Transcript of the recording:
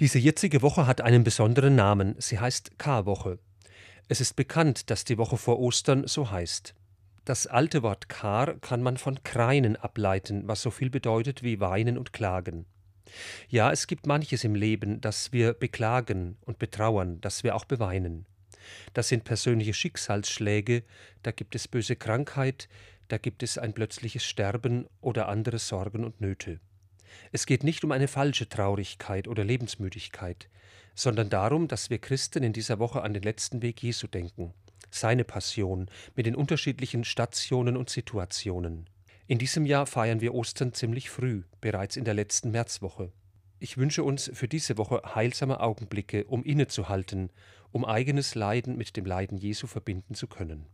Diese jetzige Woche hat einen besonderen Namen. Sie heißt Karwoche. Es ist bekannt, dass die Woche vor Ostern so heißt. Das alte Wort Kar kann man von Kreinen ableiten, was so viel bedeutet wie weinen und klagen. Ja, es gibt manches im Leben, das wir beklagen und betrauern, das wir auch beweinen. Das sind persönliche Schicksalsschläge, da gibt es böse Krankheit, da gibt es ein plötzliches Sterben oder andere Sorgen und Nöte. Es geht nicht um eine falsche Traurigkeit oder Lebensmüdigkeit, sondern darum, dass wir Christen in dieser Woche an den letzten Weg Jesu denken, seine Passion mit den unterschiedlichen Stationen und Situationen. In diesem Jahr feiern wir Ostern ziemlich früh, bereits in der letzten Märzwoche. Ich wünsche uns für diese Woche heilsame Augenblicke, um innezuhalten, um eigenes Leiden mit dem Leiden Jesu verbinden zu können.